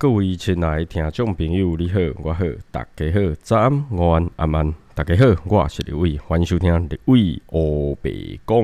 各位亲爱的听众朋友，你好，我好，大家好，早安、午安、晚安，大家好，我是李伟，欢迎收听李伟欧北讲。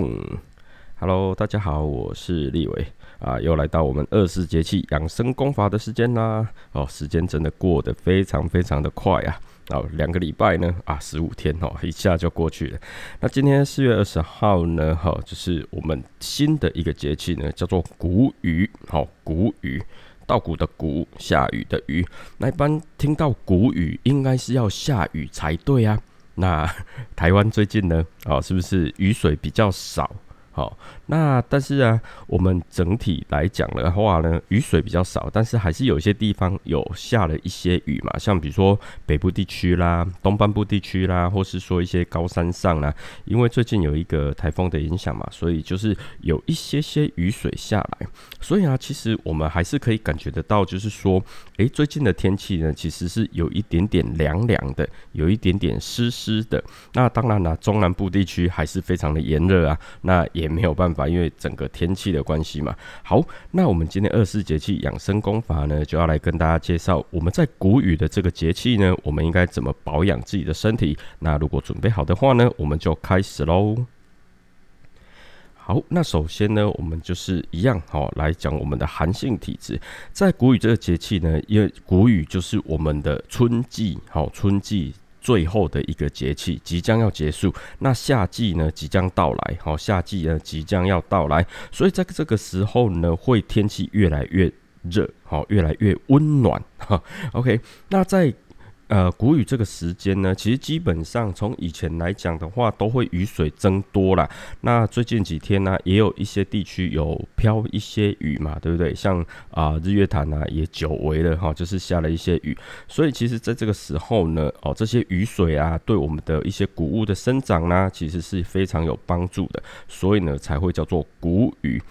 Hello，大家好，我是立伟啊，又来到我们二十四节气养生功法的时间啦。哦，时间真的过得非常非常的快啊！哦，两个礼拜呢啊，十五天哦，一下就过去了。那今天四月二十号呢，哈，就是我们新的一个节气呢，叫做谷雨，好，谷雨。稻谷的谷，下雨的雨。那一般听到谷雨，应该是要下雨才对啊。那台湾最近呢，哦，是不是雨水比较少？好，那但是啊，我们整体来讲的话呢，雨水比较少，但是还是有一些地方有下了一些雨嘛，像比如说北部地区啦、东半部地区啦，或是说一些高山上啦，因为最近有一个台风的影响嘛，所以就是有一些些雨水下来，所以啊，其实我们还是可以感觉得到，就是说，诶，最近的天气呢，其实是有一点点凉凉的，有一点点湿湿的。那当然啦，中南部地区还是非常的炎热啊，那也。也没有办法，因为整个天气的关系嘛。好，那我们今天二十四节气养生功法呢，就要来跟大家介绍，我们在谷雨的这个节气呢，我们应该怎么保养自己的身体。那如果准备好的话呢，我们就开始喽。好，那首先呢，我们就是一样，好来讲我们的寒性体质。在谷雨这个节气呢，因为谷雨就是我们的春季，好春季。最后的一个节气即将要结束，那夏季呢即将到来，好，夏季呢即将要到来，所以在这个时候呢，会天气越来越热，好，越来越温暖，哈，OK，那在。呃，谷雨这个时间呢，其实基本上从以前来讲的话，都会雨水增多了。那最近几天呢，也有一些地区有飘一些雨嘛，对不对？像啊日月潭啊，也久违了哈，就是下了一些雨。所以其实在这个时候呢，哦，这些雨水啊，对我们的一些谷物的生长呢，其实是非常有帮助的。所以呢，才会叫做谷雨。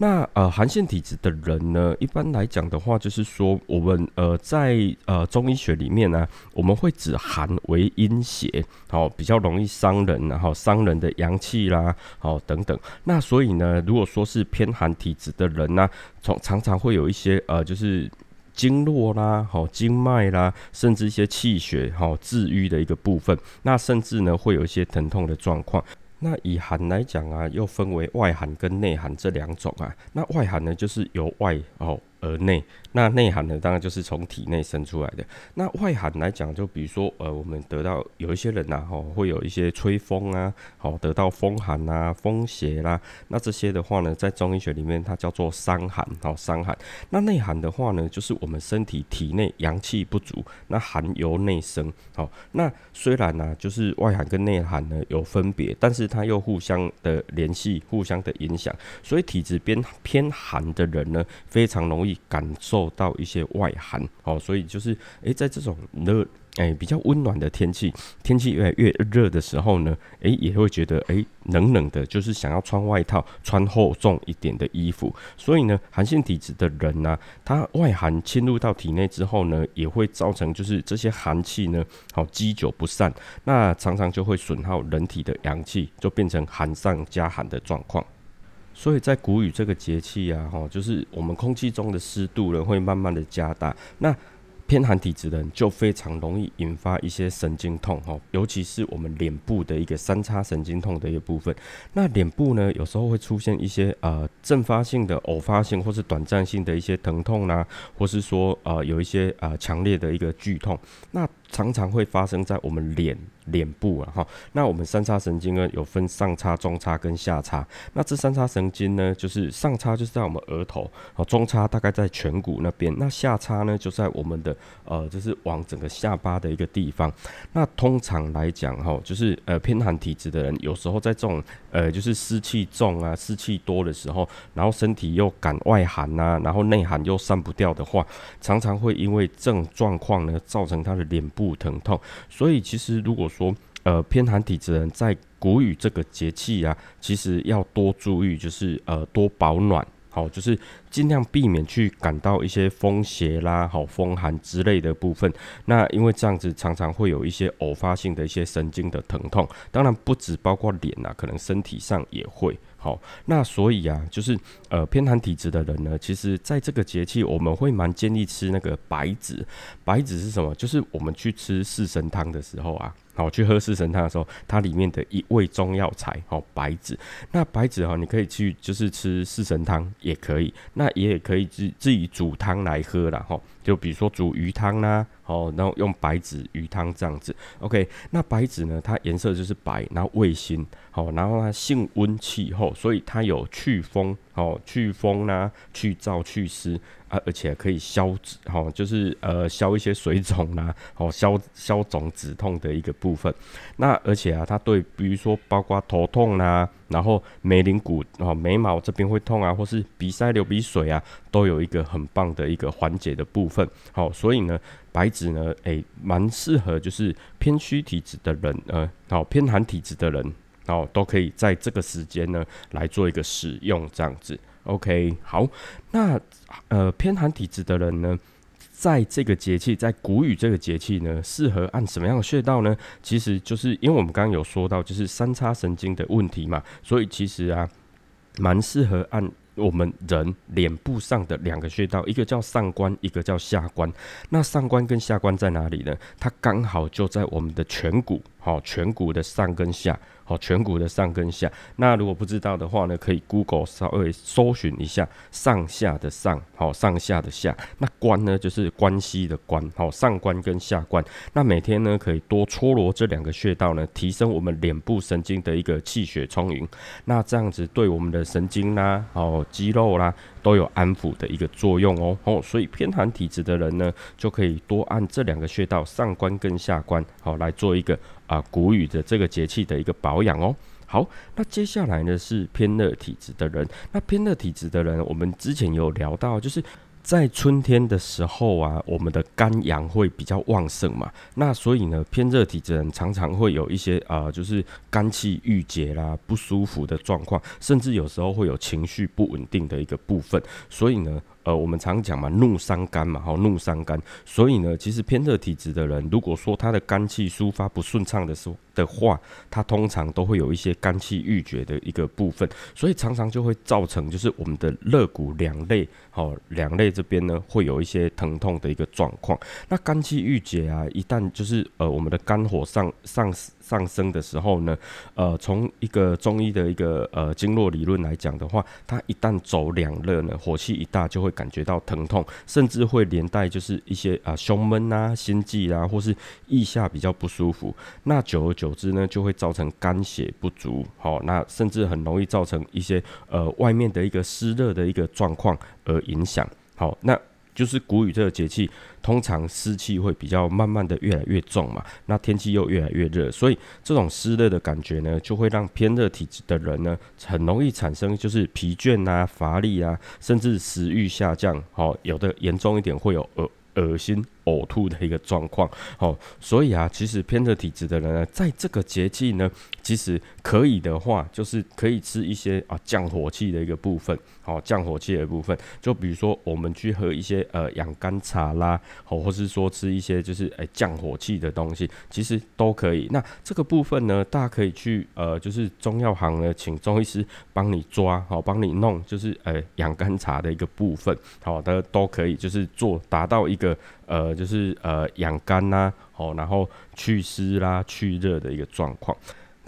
那呃，寒性体质的人呢，一般来讲的话，就是说我们呃在呃中医学里面呢，我们会指寒为阴邪，好比较容易伤人，然后伤人的阳气啦，好等等。那所以呢，如果说是偏寒体质的人呢，从常常会有一些呃，就是经络啦，好经脉啦，甚至一些气血好治愈的一个部分，那甚至呢会有一些疼痛的状况。那以寒来讲啊，又分为外寒跟内寒这两种啊。那外寒呢，就是由外哦。而内，那内寒呢，当然就是从体内生出来的。那外寒来讲，就比如说，呃，我们得到有一些人呐，吼，会有一些吹风啊，好，得到风寒啊、风邪啦。那这些的话呢，在中医学里面，它叫做伤寒，好，伤寒。那内寒的话呢，就是我们身体体内阳气不足，那寒由内生，好。那虽然呢，就是外寒跟内寒呢有分别，但是它又互相的联系，互相的影响。所以体质偏偏寒的人呢，非常容易。感受到一些外寒，哦，所以就是诶，在这种热诶比较温暖的天气，天气越来越热的时候呢，诶，也会觉得诶冷冷的，就是想要穿外套，穿厚重一点的衣服。所以呢，寒性体质的人呢，他外寒侵入到体内之后呢，也会造成就是这些寒气呢，好积久不散，那常常就会损耗人体的阳气，就变成寒上加寒的状况。所以在谷雨这个节气啊，哈，就是我们空气中的湿度呢会慢慢的加大，那偏寒体质的人就非常容易引发一些神经痛，哈，尤其是我们脸部的一个三叉神经痛的一个部分。那脸部呢，有时候会出现一些呃阵发性的、偶发性或是短暂性的一些疼痛啦，或是说呃有一些呃强烈的一个剧痛，那常常会发生在我们脸。脸部啊，哈，那我们三叉神经呢有分上叉、中叉跟下叉。那这三叉神经呢，就是上叉就是在我们额头，哦，中叉大概在颧骨那边，那下叉呢就在我们的呃，就是往整个下巴的一个地方。那通常来讲，哈，就是呃偏寒体质的人，有时候在这种呃就是湿气重啊、湿气多的时候，然后身体又感外寒呐，然后内寒又散不掉的话，常常会因为这种状况呢，造成他的脸部疼痛。所以其实如果说说呃，偏寒体质人在谷雨这个节气啊，其实要多注意，就是呃多保暖，好，就是尽量避免去感到一些风邪啦、好风寒之类的部分。那因为这样子常常会有一些偶发性的一些神经的疼痛，当然不止包括脸啊，可能身体上也会。好，那所以啊，就是呃偏寒体质的人呢，其实在这个节气，我们会蛮建议吃那个白芷。白芷是什么？就是我们去吃四神汤的时候啊。好，去喝四神汤的时候，它里面的一味中药材，好白芷。那白芷哈，你可以去就是吃四神汤也可以，那也可以自自己煮汤来喝啦。哈。就比如说煮鱼汤啦，哦，然后用白芷鱼汤这样子。OK，那白芷呢，它颜色就是白，然后味辛，好，然后它性温气候，所以它有祛风，好，祛风啦，去燥祛湿。啊，而且可以消脂，哈，就是呃消一些水肿啦，哦，消消肿止痛的一个部分。那而且啊，它对，比如说包括头痛啦，然后眉棱骨哦，眉毛这边会痛啊，或是鼻塞流鼻水啊，都有一个很棒的一个缓解的部分。好，所以呢，白芷呢，诶，蛮适合就是偏虚体质的人，呃，好偏寒体质的人，哦，都可以在这个时间呢来做一个使用，这样子。OK，好，那呃偏寒体质的人呢，在这个节气，在谷雨这个节气呢，适合按什么样的穴道呢？其实就是因为我们刚刚有说到，就是三叉神经的问题嘛，所以其实啊，蛮适合按我们人脸部上的两个穴道，一个叫上关，一个叫下关。那上关跟下关在哪里呢？它刚好就在我们的颧骨，好，颧骨的上跟下。好，颧骨的上跟下。那如果不知道的话呢，可以 Google 稍微搜寻一下上下的上，好，上下的下。那关呢，就是关系的关，好，上关跟下关。那每天呢，可以多搓揉这两个穴道呢，提升我们脸部神经的一个气血充盈。那这样子对我们的神经啦，好，肌肉啦，都有安抚的一个作用哦。哦，所以偏寒体质的人呢，就可以多按这两个穴道，上关跟下关，好，来做一个。啊，谷雨的这个节气的一个保养哦。好，那接下来呢是偏热体质的人。那偏热体质的人，我们之前有聊到，就是在春天的时候啊，我们的肝阳会比较旺盛嘛。那所以呢，偏热体质人常常会有一些啊，就是肝气郁结啦、不舒服的状况，甚至有时候会有情绪不稳定的一个部分。所以呢。呃，我们常讲嘛，怒伤肝嘛，好，怒伤肝。所以呢，其实偏热体质的人，如果说他的肝气抒发不顺畅的时候的话，他通常都会有一些肝气郁结的一个部分，所以常常就会造成就是我们的肋骨两肋，好，两肋这边呢会有一些疼痛的一个状况。那肝气郁结啊，一旦就是呃我们的肝火上上上升的时候呢，呃，从一个中医的一个呃经络理论来讲的话，它一旦走两肋呢，火气一大就会。感觉到疼痛，甚至会连带就是一些啊胸闷啊、心悸啊，或是腋下比较不舒服。那久而久之呢，就会造成肝血不足，好，那甚至很容易造成一些呃外面的一个湿热的一个状况而影响。好，那。就是谷雨这个节气，通常湿气会比较慢慢的越来越重嘛，那天气又越来越热，所以这种湿热的感觉呢，就会让偏热体质的人呢，很容易产生就是疲倦啊、乏力啊，甚至食欲下降，好，有的严重一点会有恶恶心。呕吐的一个状况，哦，所以啊，其实偏热体质的人呢，在这个节气呢，其实可以的话，就是可以吃一些啊降火气的一个部分，好降火气的部分，就比如说我们去喝一些呃养肝茶啦，哦，或是说吃一些就是诶降火气的东西，其实都可以。那这个部分呢，大家可以去呃就是中药行呢，请中医师帮你抓，好帮你弄，就是呃养肝茶的一个部分，好的都可以，就是做达到一个。呃，就是呃养肝呐，哦，然后祛湿啦、去热的一个状况。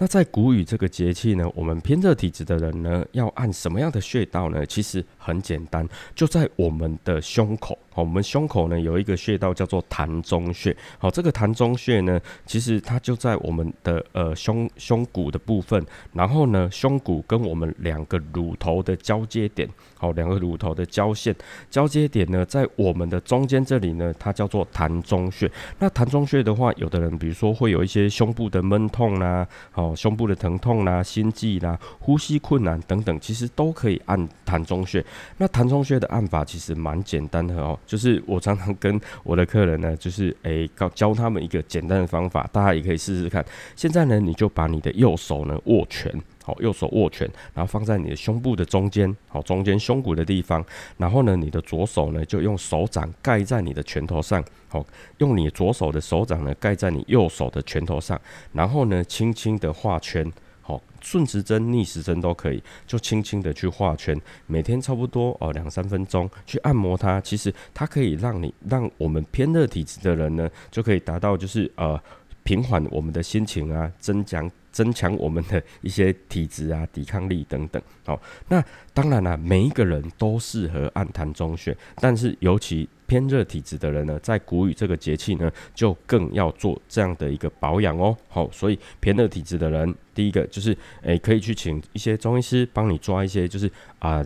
那在谷雨这个节气呢，我们偏热体质的人呢，要按什么样的穴道呢？其实很简单，就在我们的胸口。好，我们胸口呢有一个穴道叫做膻中穴。好，这个膻中穴呢，其实它就在我们的呃胸胸骨的部分。然后呢，胸骨跟我们两个乳头的交接点，好，两个乳头的交线交接点呢，在我们的中间这里呢，它叫做膻中穴。那膻中穴的话，有的人比如说会有一些胸部的闷痛啦，好，胸部的疼痛啦，心悸啦，呼吸困难等等，其实都可以按膻中穴。那膻中穴的按法其实蛮简单的哦。就是我常常跟我的客人呢，就是诶教教他们一个简单的方法，大家也可以试试看。现在呢，你就把你的右手呢握拳，好，右手握拳，然后放在你的胸部的中间，好，中间胸骨的地方。然后呢，你的左手呢就用手掌盖在你的拳头上，好，用你左手的手掌呢盖在你右手的拳头上，然后呢，轻轻的画圈。顺时针、逆时针都可以，就轻轻的去画圈，每天差不多哦两三分钟去按摩它。其实它可以让你让我们偏热体质的人呢，就可以达到就是呃平缓我们的心情啊，增强增强我们的一些体质啊、抵抗力等等。好，那当然了，每一个人都适合按痰中穴，但是尤其。偏热体质的人呢，在谷雨这个节气呢，就更要做这样的一个保养哦。好，所以偏热体质的人，第一个就是，诶，可以去请一些中医师帮你抓一些，就是啊，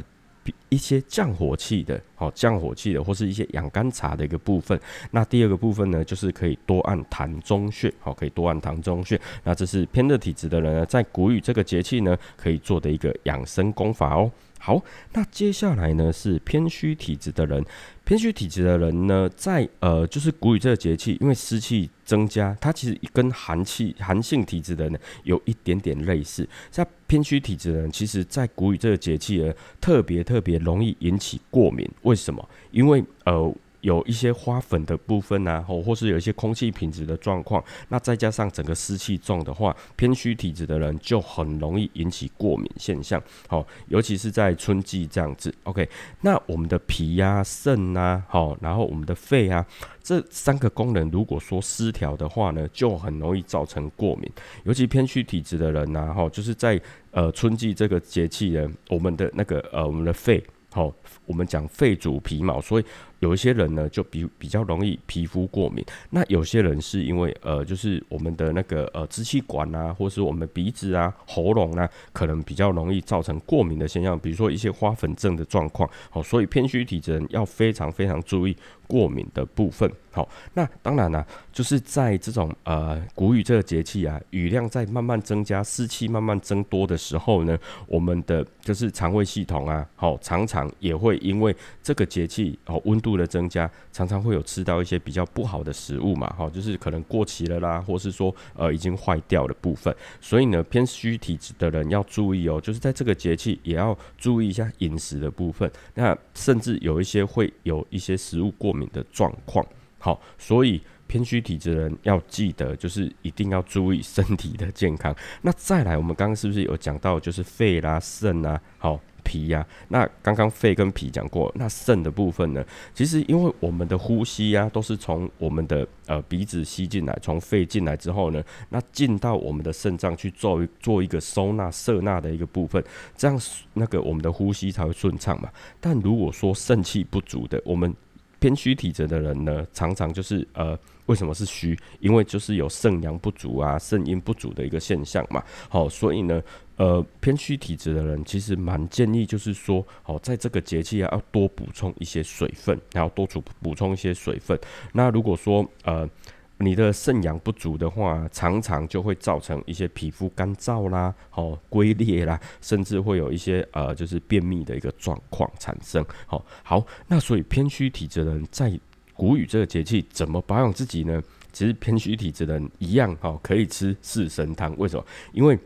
一些降火气的，好降火气的，或是一些养肝茶的一个部分。那第二个部分呢，就是可以多按痰中穴，好，可以多按痰中穴。那这是偏热体质的人呢，在谷雨这个节气呢，可以做的一个养生功法哦。好，那接下来呢是偏虚体质的人，偏虚体质的人呢，在呃就是谷雨这个节气，因为湿气增加，它其实跟寒气寒性体质的人有一点点类似。像偏虚体质的人，其实在谷雨这个节气呢，特别特别容易引起过敏。为什么？因为呃。有一些花粉的部分啊，或或是有一些空气品质的状况，那再加上整个湿气重的话，偏虚体质的人就很容易引起过敏现象。好，尤其是在春季这样子。OK，那我们的脾呀、肾啊，好，然后我们的肺啊，这三个功能如果说失调的话呢，就很容易造成过敏。尤其偏虚体质的人呐，哈，就是在呃春季这个节气呢，我们的那个呃我们的肺，好，我们讲肺主皮毛，所以。有一些人呢，就比比较容易皮肤过敏。那有些人是因为呃，就是我们的那个呃支气管啊，或是我们鼻子啊、喉咙啊，可能比较容易造成过敏的现象。比如说一些花粉症的状况。好，所以偏虚体质人要非常非常注意过敏的部分。好，那当然了，就是在这种呃谷雨这个节气啊，雨量在慢慢增加，湿气慢慢增多的时候呢，我们的就是肠胃系统啊，好，常常也会因为这个节气哦温。度的增加，常常会有吃到一些比较不好的食物嘛，哈，就是可能过期了啦，或是说呃已经坏掉的部分。所以呢，偏虚体质的人要注意哦，就是在这个节气也要注意一下饮食的部分。那甚至有一些会有一些食物过敏的状况。好，所以偏虚体质的人要记得，就是一定要注意身体的健康。那再来，我们刚刚是不是有讲到，就是肺啦、肾啊，好。脾呀，那刚刚肺跟脾讲过，那肾的部分呢？其实因为我们的呼吸呀，都是从我们的呃鼻子吸进来，从肺进来之后呢，那进到我们的肾脏去做做一个收纳摄纳的一个部分，这样那个我们的呼吸才会顺畅嘛。但如果说肾气不足的，我们偏虚体质的人呢，常常就是呃，为什么是虚？因为就是有肾阳不足啊，肾阴不足的一个现象嘛。好，所以呢。呃，偏虚体质的人其实蛮建议，就是说，哦，在这个节气啊，要多补充一些水分，然后多补补充一些水分。那如果说呃，你的肾阳不足的话，常常就会造成一些皮肤干燥啦，哦，龟裂啦，甚至会有一些呃，就是便秘的一个状况产生。好，好，那所以偏虚体质的人在谷雨这个节气怎么保养自己呢？其实偏虚体质的人一样，哈，可以吃四神汤。为什么？因为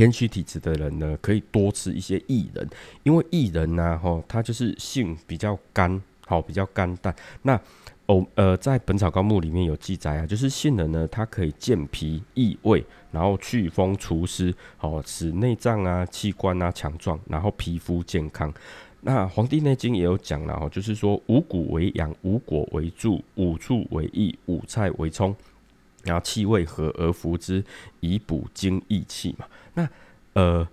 偏虚体质的人呢，可以多吃一些薏仁，因为薏仁呢，哈，它就是性比较干，好，比较干淡。那哦，呃，在《本草纲目》里面有记载啊，就是杏仁呢，它可以健脾益胃，然后祛风除湿，好，使内脏啊、器官啊强壮，然后皮肤健康。那《黄帝内经》也有讲了，哦，就是说五谷为养，五果为助，五畜为益，五菜为充。然后气味和而服之，以补精益气嘛。那呃，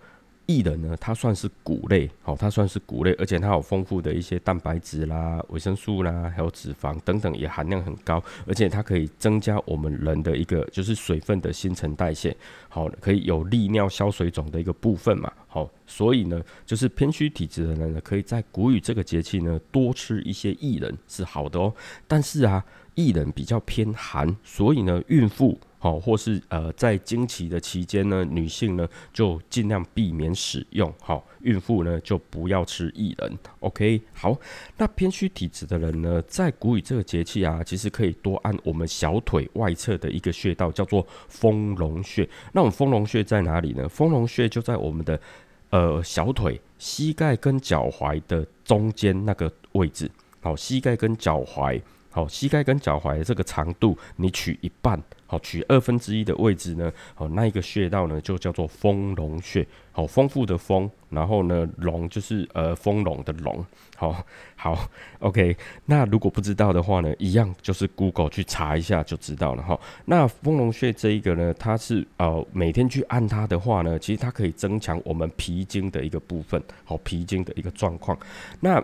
薏仁呢，它算是谷类，好，它算是谷类，而且它有丰富的一些蛋白质啦、维生素啦，还有脂肪等等，也含量很高，而且它可以增加我们人的一个就是水分的新陈代谢，好，可以有利尿消水肿的一个部分嘛。好，所以呢，就是偏虚体质的人呢，可以在谷雨这个节气呢，多吃一些薏仁是好的哦。但是啊。薏仁比较偏寒，所以呢，孕妇好，或是呃在经期的期间呢，女性呢就尽量避免使用。好，孕妇呢就不要吃薏仁。OK，好，那偏虚体质的人呢，在谷雨这个节气啊，其实可以多按我们小腿外侧的一个穴道，叫做丰隆穴。那我们丰隆穴在哪里呢？丰隆穴就在我们的呃小腿膝盖跟脚踝的中间那个位置。好，膝盖跟脚踝。好，膝盖跟脚踝这个长度，你取一半，好，取二分之一的位置呢，好，那一个穴道呢就叫做丰隆穴，好，丰富的丰，然后呢，隆就是呃丰隆的隆，好，好，OK，那如果不知道的话呢，一样就是 Google 去查一下就知道了哈。那丰隆穴这一个呢，它是呃每天去按它的话呢，其实它可以增强我们脾经的一个部分，好，脾经的一个状况，那。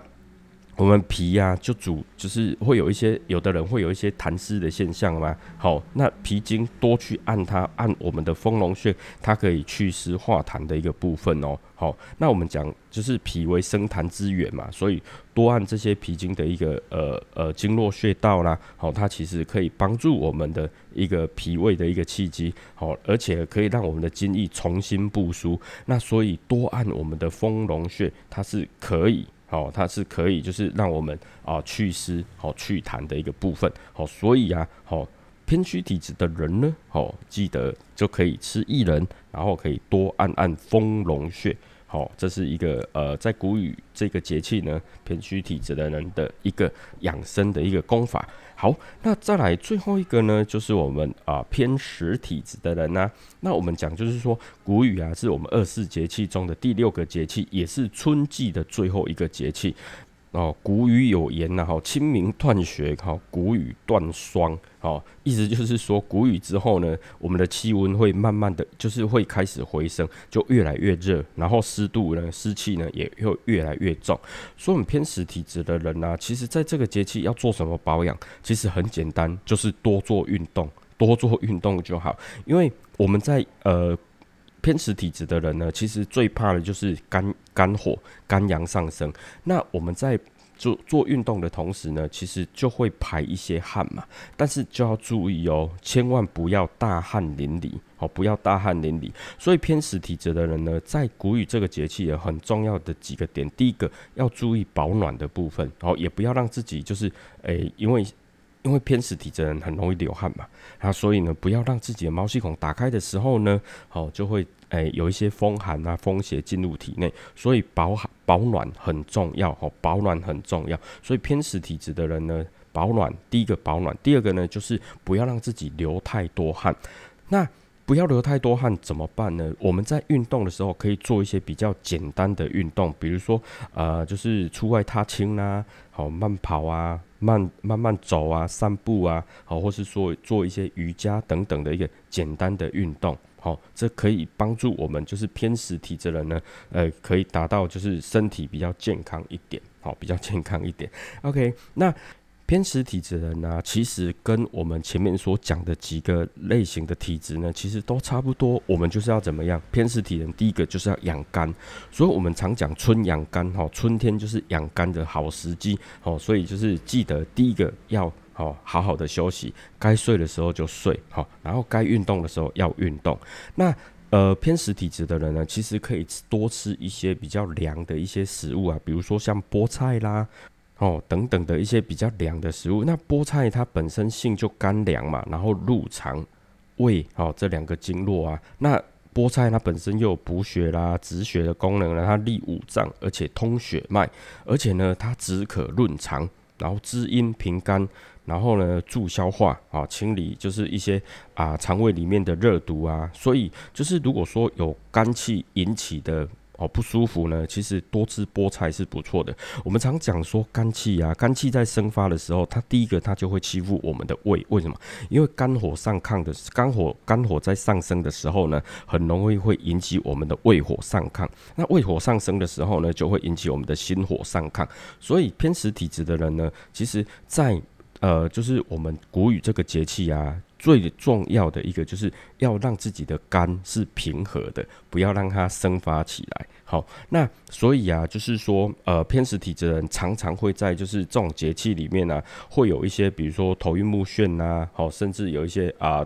我们脾呀，就主就是会有一些，有的人会有一些痰湿的现象嘛。好，那脾经多去按它，按我们的丰隆穴，它可以祛湿化痰的一个部分哦。好，那我们讲就是脾为生痰之源嘛，所以多按这些脾经的一个呃呃经络穴道啦，好，它其实可以帮助我们的一个脾胃的一个气机，好，而且可以让我们的精液重新布输。那所以多按我们的丰隆穴，它是可以。哦，它是可以就是让我们啊祛湿、好祛痰的一个部分。好，所以啊，好偏虚体质的人呢，好记得就可以吃薏仁，然后可以多按按丰隆穴。好，这是一个呃，在谷雨这个节气呢，偏虚体质的人的一个养生的一个功法。好，那再来最后一个呢，就是我们啊偏实体质的人呢，那我们讲就是说，谷雨啊是我们二四节气中的第六个节气，也是春季的最后一个节气。哦，谷雨有言呐，哈，清明断雪，哈，谷雨断霜，哦，意思就是说，谷雨之后呢，我们的气温会慢慢的就是会开始回升，就越来越热，然后湿度呢，湿气呢也会越来越重。所以，我们偏湿体质的人呢，其实在这个节气要做什么保养，其实很简单，就是多做运动，多做运动就好。因为我们在呃。偏食体质的人呢，其实最怕的就是肝肝火、肝阳上升。那我们在做做运动的同时呢，其实就会排一些汗嘛。但是就要注意哦，千万不要大汗淋漓哦，不要大汗淋漓。所以偏食体质的人呢，在谷雨这个节气有很重要的几个点。第一个要注意保暖的部分，哦也不要让自己就是诶，因为。因为偏食体质人很容易流汗嘛，那所以呢，不要让自己的毛细孔打开的时候呢，好就会诶有一些风寒啊、风邪进入体内，所以保保暖很重要哦，保暖很重要。所以偏食体质的人呢，保暖第一个保暖，第二个呢就是不要让自己流太多汗。那不要流太多汗怎么办呢？我们在运动的时候可以做一些比较简单的运动，比如说呃，就是出外踏青啦，好慢跑啊。慢慢慢走啊，散步啊，好，或是说做一些瑜伽等等的一个简单的运动，好，这可以帮助我们就是偏食体质人呢，呃，可以达到就是身体比较健康一点，好，比较健康一点。OK，那。偏食体质的人呢，其实跟我们前面所讲的几个类型的体质呢，其实都差不多。我们就是要怎么样？偏食体人第一个就是要养肝，所以我们常讲春养肝哈，春天就是养肝的好时机哦。所以就是记得第一个要好好好的休息，该睡的时候就睡好，然后该运动的时候要运动。那呃偏食体质的人呢，其实可以多吃一些比较凉的一些食物啊，比如说像菠菜啦。哦，等等的一些比较凉的食物，那菠菜它本身性就干凉嘛，然后入肠、胃，哦这两个经络啊，那菠菜它本身又有补血啦、止血的功能呢，它利五脏，而且通血脉，而且呢它止渴润肠，然后滋阴平肝，然后呢助消化啊，清理就是一些啊肠胃里面的热毒啊，所以就是如果说有肝气引起的。哦，不舒服呢，其实多吃菠菜是不错的。我们常讲说肝气啊，肝气在生发的时候，它第一个它就会欺负我们的胃，为什么？因为肝火上亢的，肝火肝火在上升的时候呢，很容易会引起我们的胃火上亢。那胃火上升的时候呢，就会引起我们的心火上亢。所以偏食体质的人呢，其实，在呃，就是我们谷雨这个节气啊。最重要的一个就是要让自己的肝是平和的，不要让它生发起来。好，那所以啊，就是说，呃，偏食体质人常常会在就是这种节气里面呢，会有一些，比如说头晕目眩呐，好，甚至有一些啊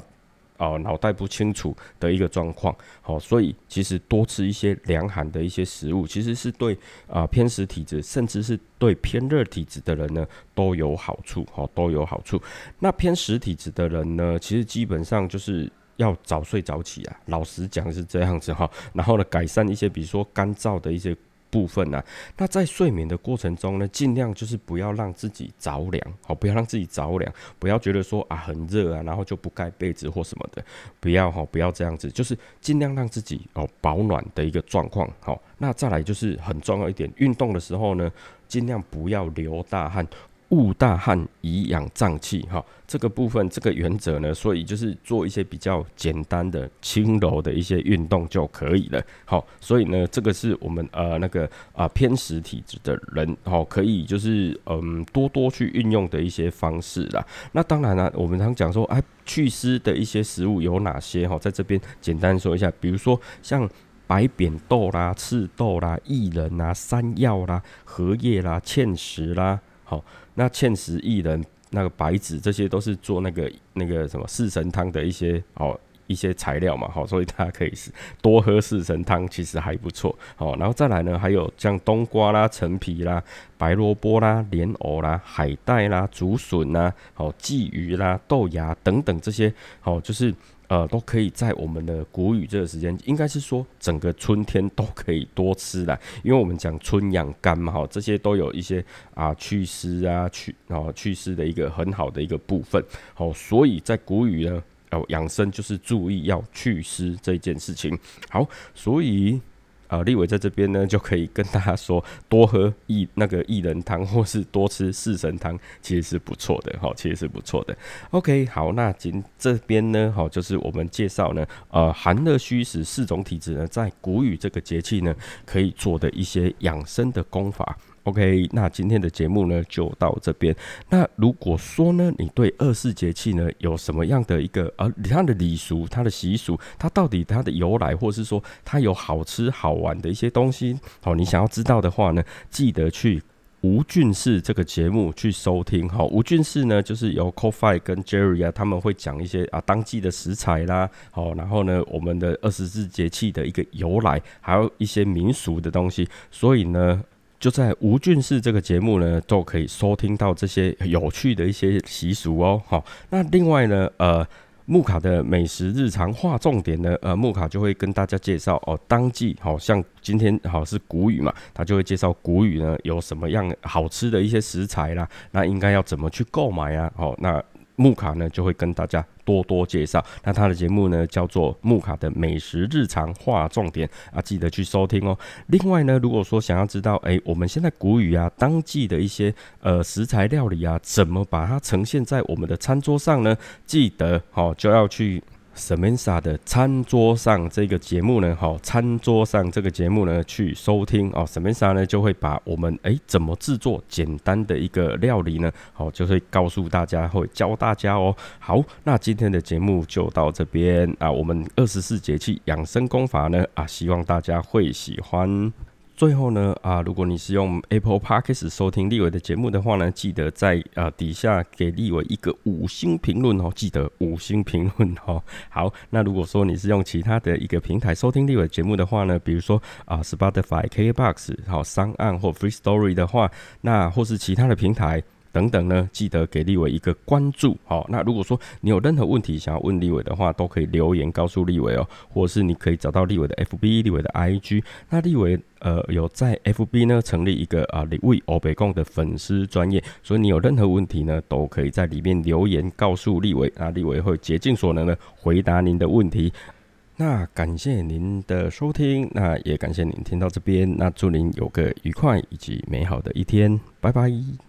哦脑袋不清楚的一个状况。好，所以其实多吃一些凉寒的一些食物，其实是对啊偏食体质，甚至是对偏热体质的人呢都有好处。好，都有好处。那偏食体质的人呢，其实基本上就是要早睡早起啊。老实讲是这样子哈。然后呢，改善一些比如说干燥的一些。部分呢，那在睡眠的过程中呢，尽量就是不要让自己着凉，好，不要让自己着凉，不要觉得说啊很热啊，然后就不盖被子或什么的，不要哈，不要这样子，就是尽量让自己哦保暖的一个状况，好，那再来就是很重要一点，运动的时候呢，尽量不要流大汗。勿大汗以养脏气，哈，这个部分这个原则呢，所以就是做一些比较简单的轻柔的一些运动就可以了，好，所以呢，这个是我们呃那个啊偏食体质的人，好，可以就是嗯多多去运用的一些方式啦。那当然了，我们常讲说，哎，祛湿的一些食物有哪些？哈，在这边简单说一下，比如说像白扁豆啦、赤豆啦、薏仁啦、山药啦、荷叶啦、芡实啦，好。那芡实、薏仁、那个白芷，这些都是做那个那个什么四神汤的一些哦一些材料嘛，好，所以大家可以是多喝四神汤，其实还不错，好，然后再来呢，还有像冬瓜啦、陈皮啦、白萝卜啦、莲藕啦、海带啦、竹笋啦、好鲫鱼啦、豆芽等等这些，好就是。呃，都可以在我们的谷雨这个时间，应该是说整个春天都可以多吃的，因为我们讲春养肝嘛，哈，这些都有一些啊祛湿啊祛啊祛湿的一个很好的一个部分，好，所以在谷雨呢，哦养生就是注意要祛湿这件事情，好，所以。啊，立伟在这边呢，就可以跟大家说，多喝薏那个薏仁汤，或是多吃四神汤，其实是不错的，哈，其实是不错的。OK，好，那今这边呢，好，就是我们介绍呢，呃，寒热虚实四种体质呢，在谷雨这个节气呢，可以做的一些养生的功法。OK，那今天的节目呢就到这边。那如果说呢，你对二四节气呢有什么样的一个呃它的礼俗、它的习俗，它到底它的由来，或是说它有好吃好玩的一些东西，好，你想要知道的话呢，记得去吴俊士这个节目去收听。好，吴俊士呢就是由 Coffee 跟 Jerry 啊，他们会讲一些啊当季的食材啦，好，然后呢我们的二十四节气的一个由来，还有一些民俗的东西，所以呢。就在吴俊士这个节目呢，都可以收听到这些有趣的一些习俗哦。好，那另外呢，呃，木卡的美食日常划重点呢，呃，木卡就会跟大家介绍哦，当季好像今天好是谷雨嘛，他就会介绍谷雨呢有什么样好吃的一些食材啦，那应该要怎么去购买啊？好，那。木卡呢就会跟大家多多介绍，那他的节目呢叫做木卡的美食日常划重点啊，记得去收听哦。另外呢，如果说想要知道，哎，我们现在谷雨啊，当季的一些呃食材料理啊，怎么把它呈现在我们的餐桌上呢？记得哦，就要去。Samantha 的餐桌上这个节目呢，好，餐桌上这个节目呢，去收听哦。Samantha 呢就会把我们哎怎么制作简单的一个料理呢，好，就会告诉大家，会教大家哦。好，那今天的节目就到这边啊。我们二十四节气养生功法呢啊，希望大家会喜欢。最后呢，啊，如果你是用 Apple Podcast 收听立伟的节目的话呢，记得在啊底下给立伟一个五星评论哦，记得五星评论哦。好，那如果说你是用其他的一个平台收听立伟节目的话呢，比如说啊 Spotify、KBox、好商案或 Free Story 的话，那或是其他的平台。等等呢，记得给立伟一个关注。好，那如果说你有任何问题想要问立伟的话，都可以留言告诉立伟哦，或者是你可以找到立伟的 FB、立伟的 IG。那立伟呃有在 FB 呢成立一个啊立伟欧北贡的粉丝专业，所以你有任何问题呢，都可以在里面留言告诉立伟，那立伟会竭尽所能的回答您的问题。那感谢您的收听，那也感谢您听到这边，那祝您有个愉快以及美好的一天，拜拜。